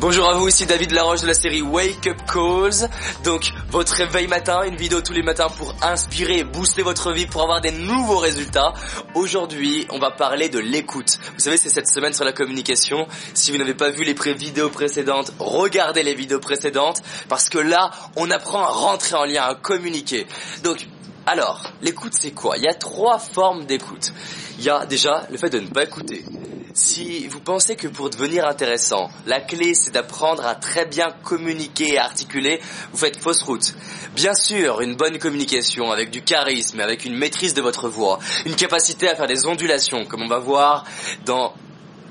Bonjour à vous, ici David Laroche de la série Wake Up Calls. Donc, votre réveil matin, une vidéo tous les matins pour inspirer et booster votre vie pour avoir des nouveaux résultats. Aujourd'hui, on va parler de l'écoute. Vous savez, c'est cette semaine sur la communication. Si vous n'avez pas vu les pré vidéos précédentes, regardez les vidéos précédentes parce que là, on apprend à rentrer en lien, à communiquer. Donc, alors, l'écoute c'est quoi? Il y a trois formes d'écoute. Il y a déjà le fait de ne pas écouter. Si vous pensez que pour devenir intéressant, la clé c'est d'apprendre à très bien communiquer et articuler, vous faites fausse route. Bien sûr, une bonne communication avec du charisme, avec une maîtrise de votre voix, une capacité à faire des ondulations, comme on va voir dans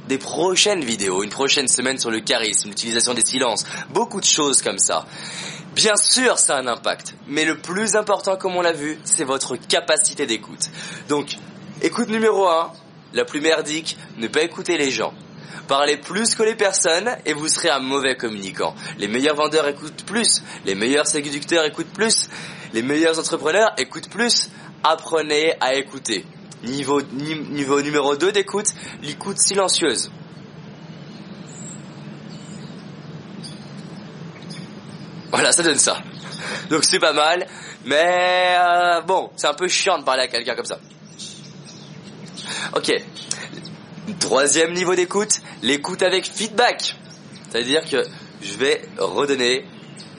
des prochaines vidéos, une prochaine semaine sur le charisme, l'utilisation des silences, beaucoup de choses comme ça. Bien sûr, ça a un impact, mais le plus important, comme on l'a vu, c'est votre capacité d'écoute. Donc, écoute numéro 1, la plus merdique, ne pas écouter les gens. Parlez plus que les personnes et vous serez un mauvais communicant. Les meilleurs vendeurs écoutent plus, les meilleurs séducteurs écoutent plus, les meilleurs entrepreneurs écoutent plus. Apprenez à écouter. Niveau, niveau numéro 2 d'écoute, l'écoute silencieuse. Voilà, ça donne ça. Donc c'est pas mal, mais euh, bon, c'est un peu chiant de parler à quelqu'un comme ça. Ok. Troisième niveau d'écoute, l'écoute avec feedback. C'est-à-dire que je vais redonner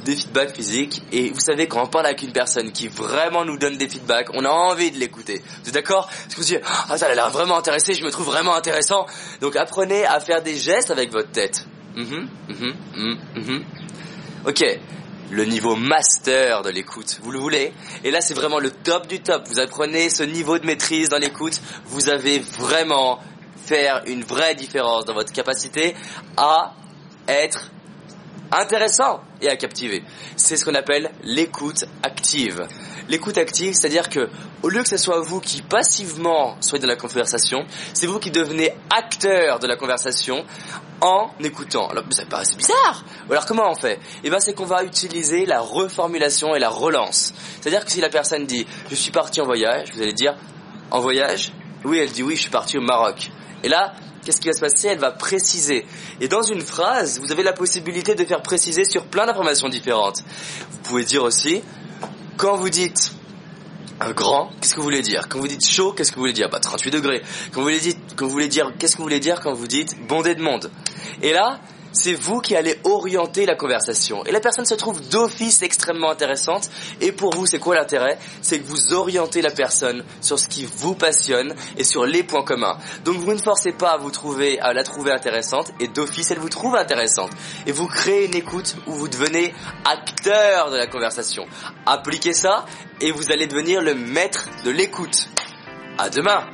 des feedbacks physiques et vous savez quand on parle avec une personne qui vraiment nous donne des feedbacks, on a envie de l'écouter. Vous êtes d'accord? Parce que vous dites ah ça a l'air vraiment intéressé, je me trouve vraiment intéressant. Donc apprenez à faire des gestes avec votre tête. Mm Ok, le niveau master de l'écoute. Vous le voulez? Et là, c'est vraiment le top du top. Vous apprenez ce niveau de maîtrise dans l'écoute. Vous avez vraiment faire une vraie différence dans votre capacité à être intéressant et à captiver. C'est ce qu'on appelle l'écoute active. L'écoute active, c'est-à-dire que au lieu que ce soit vous qui passivement soyez dans la conversation, c'est vous qui devenez acteur de la conversation en écoutant. Alors, ça paraît bizarre. alors comment on fait? Eh ben, c'est qu'on va utiliser la reformulation et la relance. C'est-à-dire que si la personne dit je suis parti en voyage, vous allez dire en voyage? Oui, elle dit oui, je suis parti au Maroc. Et là, qu'est-ce qui va se passer Elle va préciser. Et dans une phrase, vous avez la possibilité de faire préciser sur plein d'informations différentes. Vous pouvez dire aussi, quand vous dites un grand, qu'est-ce que vous voulez dire? Quand vous dites chaud, qu'est-ce que vous voulez dire? Bah 38 degrés. Quand vous voulez dire, quand dire, qu'est-ce que vous voulez dire quand vous dites bondé de monde? Et là, c'est vous qui allez orienter la conversation. Et la personne se trouve d'office extrêmement intéressante. Et pour vous, c'est quoi l'intérêt? C'est que vous orientez la personne sur ce qui vous passionne et sur les points communs. Donc vous ne forcez pas à vous trouver, à la trouver intéressante. Et d'office, elle vous trouve intéressante. Et vous créez une écoute où vous devenez acteur de la conversation. Appliquez ça et vous allez devenir le maître de l'écoute. À demain